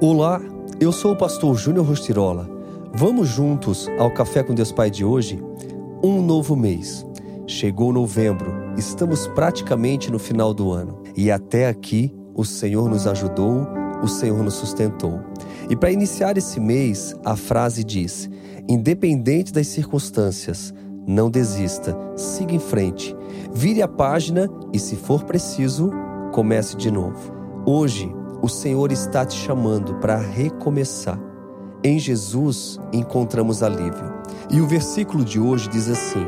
Olá, eu sou o pastor Júnior Rostirola. Vamos juntos ao Café com Deus Pai de hoje? Um novo mês. Chegou novembro, estamos praticamente no final do ano. E até aqui o Senhor nos ajudou, o Senhor nos sustentou. E para iniciar esse mês, a frase diz: independente das circunstâncias, não desista, siga em frente, vire a página e, se for preciso, comece de novo. Hoje, o Senhor está te chamando para recomeçar. Em Jesus encontramos alívio. E o versículo de hoje diz assim: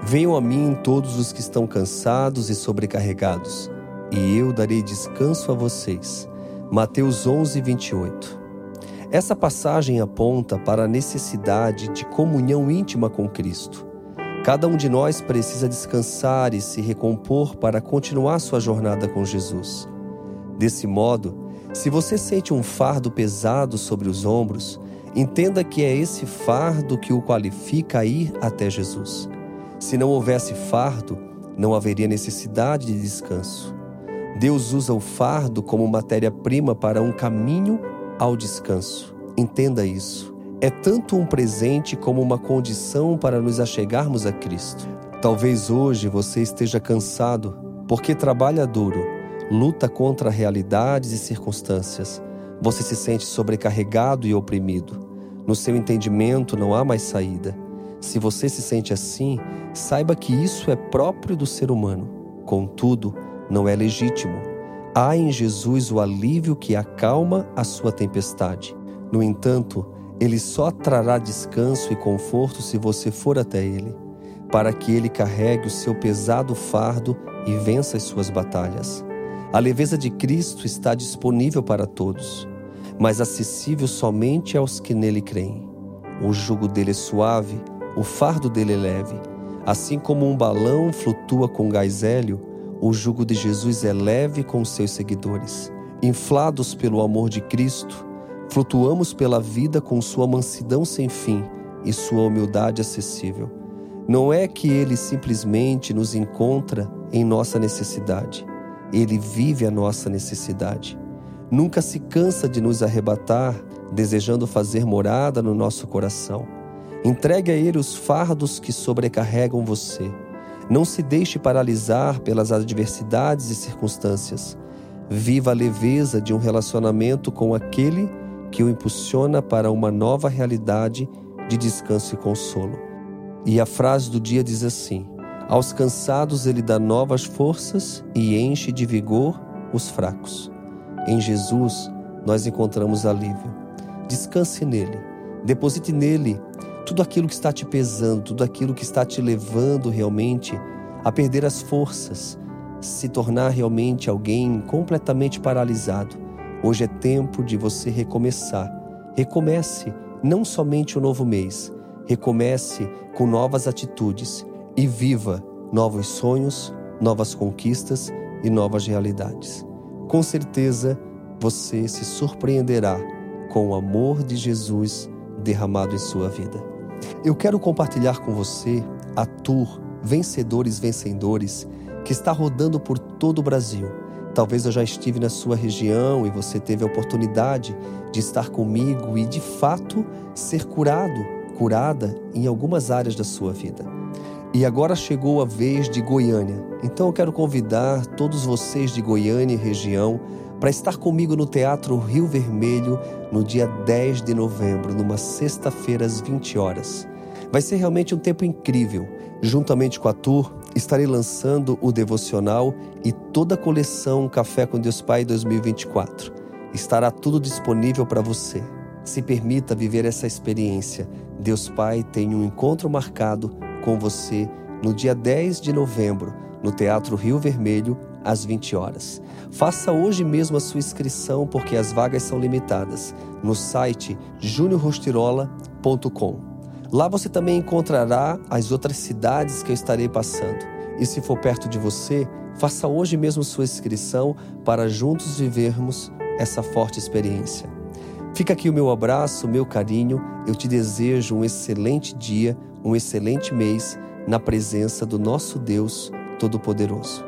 Venham a mim todos os que estão cansados e sobrecarregados, e eu darei descanso a vocês. Mateus 11, 28. Essa passagem aponta para a necessidade de comunhão íntima com Cristo. Cada um de nós precisa descansar e se recompor para continuar sua jornada com Jesus. Desse modo, se você sente um fardo pesado sobre os ombros, entenda que é esse fardo que o qualifica a ir até Jesus. Se não houvesse fardo, não haveria necessidade de descanso. Deus usa o fardo como matéria-prima para um caminho ao descanso. Entenda isso. É tanto um presente como uma condição para nos achegarmos a Cristo. Talvez hoje você esteja cansado porque trabalha duro luta contra realidades e circunstâncias. Você se sente sobrecarregado e oprimido. No seu entendimento não há mais saída. Se você se sente assim, saiba que isso é próprio do ser humano. Contudo, não é legítimo. Há em Jesus o alívio que acalma a sua tempestade. No entanto, ele só trará descanso e conforto se você for até ele, para que ele carregue o seu pesado fardo e vença as suas batalhas. A leveza de Cristo está disponível para todos, mas acessível somente aos que nele creem. O jugo dele é suave, o fardo dele é leve. Assim como um balão flutua com gás hélio, o jugo de Jesus é leve com seus seguidores. Inflados pelo amor de Cristo, flutuamos pela vida com sua mansidão sem fim e sua humildade acessível. Não é que ele simplesmente nos encontra em nossa necessidade ele vive a nossa necessidade. Nunca se cansa de nos arrebatar, desejando fazer morada no nosso coração. Entregue a Ele os fardos que sobrecarregam você. Não se deixe paralisar pelas adversidades e circunstâncias. Viva a leveza de um relacionamento com aquele que o impulsiona para uma nova realidade de descanso e consolo. E a frase do dia diz assim: aos cansados ele dá novas forças e enche de vigor os fracos. Em Jesus nós encontramos alívio. Descanse nele, deposite nele tudo aquilo que está te pesando, tudo aquilo que está te levando realmente a perder as forças, se tornar realmente alguém completamente paralisado. Hoje é tempo de você recomeçar. Recomece não somente o novo mês, recomece com novas atitudes e viva novos sonhos, novas conquistas e novas realidades. Com certeza você se surpreenderá com o amor de Jesus derramado em sua vida. Eu quero compartilhar com você a tour Vencedores Vencedores que está rodando por todo o Brasil. Talvez eu já estive na sua região e você teve a oportunidade de estar comigo e de fato ser curado, curada em algumas áreas da sua vida. E agora chegou a vez de Goiânia. Então eu quero convidar todos vocês de Goiânia e região para estar comigo no Teatro Rio Vermelho no dia 10 de novembro, numa sexta-feira às 20 horas. Vai ser realmente um tempo incrível. Juntamente com a tour, estarei lançando o devocional e toda a coleção Café com Deus Pai 2024. Estará tudo disponível para você. Se permita viver essa experiência. Deus Pai tem um encontro marcado com você no dia 10 de novembro, no Teatro Rio Vermelho, às 20 horas. Faça hoje mesmo a sua inscrição, porque as vagas são limitadas, no site juniorrostirola.com. Lá você também encontrará as outras cidades que eu estarei passando. E se for perto de você, faça hoje mesmo sua inscrição para juntos vivermos essa forte experiência. Fica aqui o meu abraço, o meu carinho. Eu te desejo um excelente dia um excelente mês na presença do nosso Deus Todo-Poderoso.